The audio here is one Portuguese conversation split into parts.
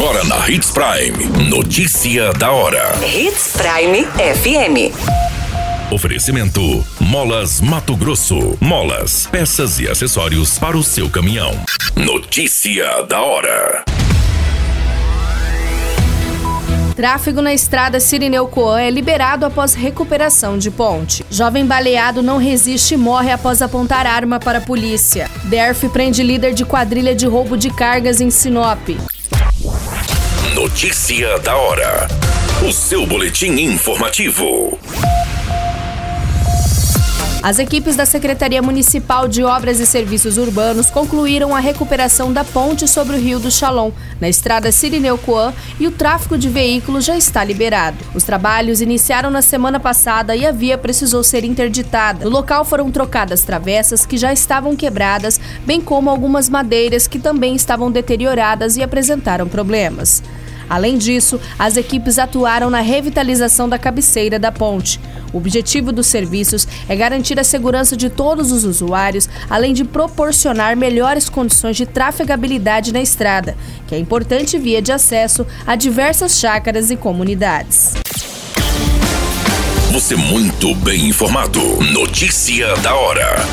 Agora na Hits Prime. Notícia da hora. Hits Prime FM. Oferecimento: Molas Mato Grosso. Molas, peças e acessórios para o seu caminhão. Notícia da hora. Tráfego na estrada Sirineu Coan é liberado após recuperação de ponte. Jovem baleado não resiste e morre após apontar arma para a polícia. DERF prende líder de quadrilha de roubo de cargas em Sinop. Notícia da hora. O seu boletim informativo. As equipes da Secretaria Municipal de Obras e Serviços Urbanos concluíram a recuperação da ponte sobre o Rio do Chalon, na estrada Sirineu Coan, e o tráfego de veículos já está liberado. Os trabalhos iniciaram na semana passada e a via precisou ser interditada. No local foram trocadas travessas que já estavam quebradas, bem como algumas madeiras que também estavam deterioradas e apresentaram problemas. Além disso, as equipes atuaram na revitalização da cabeceira da ponte. O objetivo dos serviços é garantir a segurança de todos os usuários, além de proporcionar melhores condições de trafegabilidade na estrada, que é importante via de acesso a diversas chácaras e comunidades. Você muito bem informado. Notícia da hora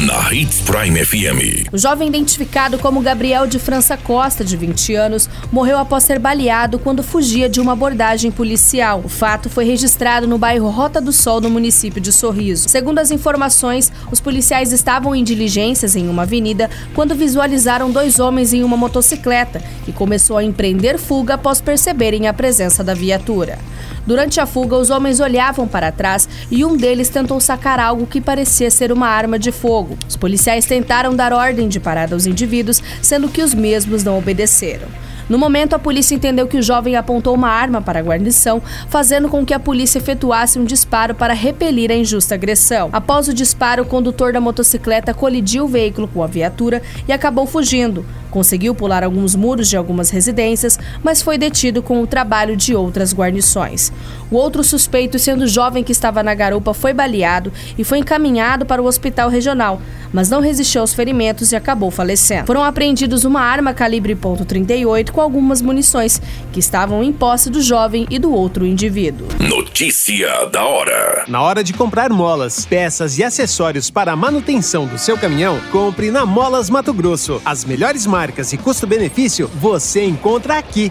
na Hits Prime FM. O jovem identificado como Gabriel de França Costa, de 20 anos, morreu após ser baleado quando fugia de uma abordagem policial. O fato foi registrado no bairro Rota do Sol, no município de Sorriso. Segundo as informações, os policiais estavam em diligências em uma avenida quando visualizaram dois homens em uma motocicleta, que começou a empreender fuga após perceberem a presença da viatura. Durante a fuga, os homens olhavam para trás e um deles tentou sacar algo que parecia ser uma arma de fogo. Os policiais tentaram dar ordem de parada aos indivíduos, sendo que os mesmos não obedeceram. No momento, a polícia entendeu que o jovem apontou uma arma para a guarnição, fazendo com que a polícia efetuasse um disparo para repelir a injusta agressão. Após o disparo, o condutor da motocicleta colidiu o veículo com a viatura e acabou fugindo. Conseguiu pular alguns muros de algumas residências, mas foi detido com o trabalho de outras guarnições. O outro suspeito, sendo jovem que estava na garupa, foi baleado e foi encaminhado para o hospital regional, mas não resistiu aos ferimentos e acabou falecendo. Foram apreendidos uma arma calibre .38 com algumas munições que estavam em posse do jovem e do outro indivíduo. Notícia da hora. Na hora de comprar molas, peças e acessórios para a manutenção do seu caminhão, compre na Molas Mato Grosso. As melhores marcas e custo-benefício você encontra aqui.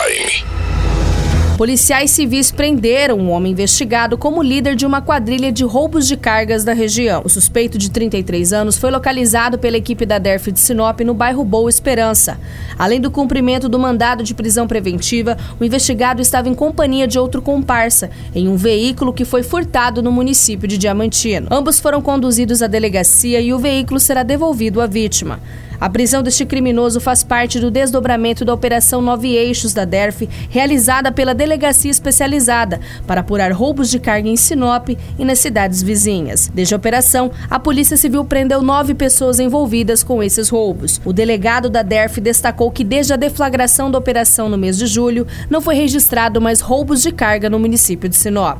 Policiais civis prenderam um homem investigado como líder de uma quadrilha de roubos de cargas da região. O suspeito de 33 anos foi localizado pela equipe da DERF de Sinop no bairro Boa Esperança. Além do cumprimento do mandado de prisão preventiva, o investigado estava em companhia de outro comparsa em um veículo que foi furtado no município de Diamantino. Ambos foram conduzidos à delegacia e o veículo será devolvido à vítima. A prisão deste criminoso faz parte do desdobramento da Operação Nove Eixos da DERF, realizada pela Delegacia Especializada para apurar roubos de carga em Sinop e nas cidades vizinhas. Desde a operação, a Polícia Civil prendeu nove pessoas envolvidas com esses roubos. O delegado da DERF destacou que desde a deflagração da operação no mês de julho, não foi registrado mais roubos de carga no município de Sinop.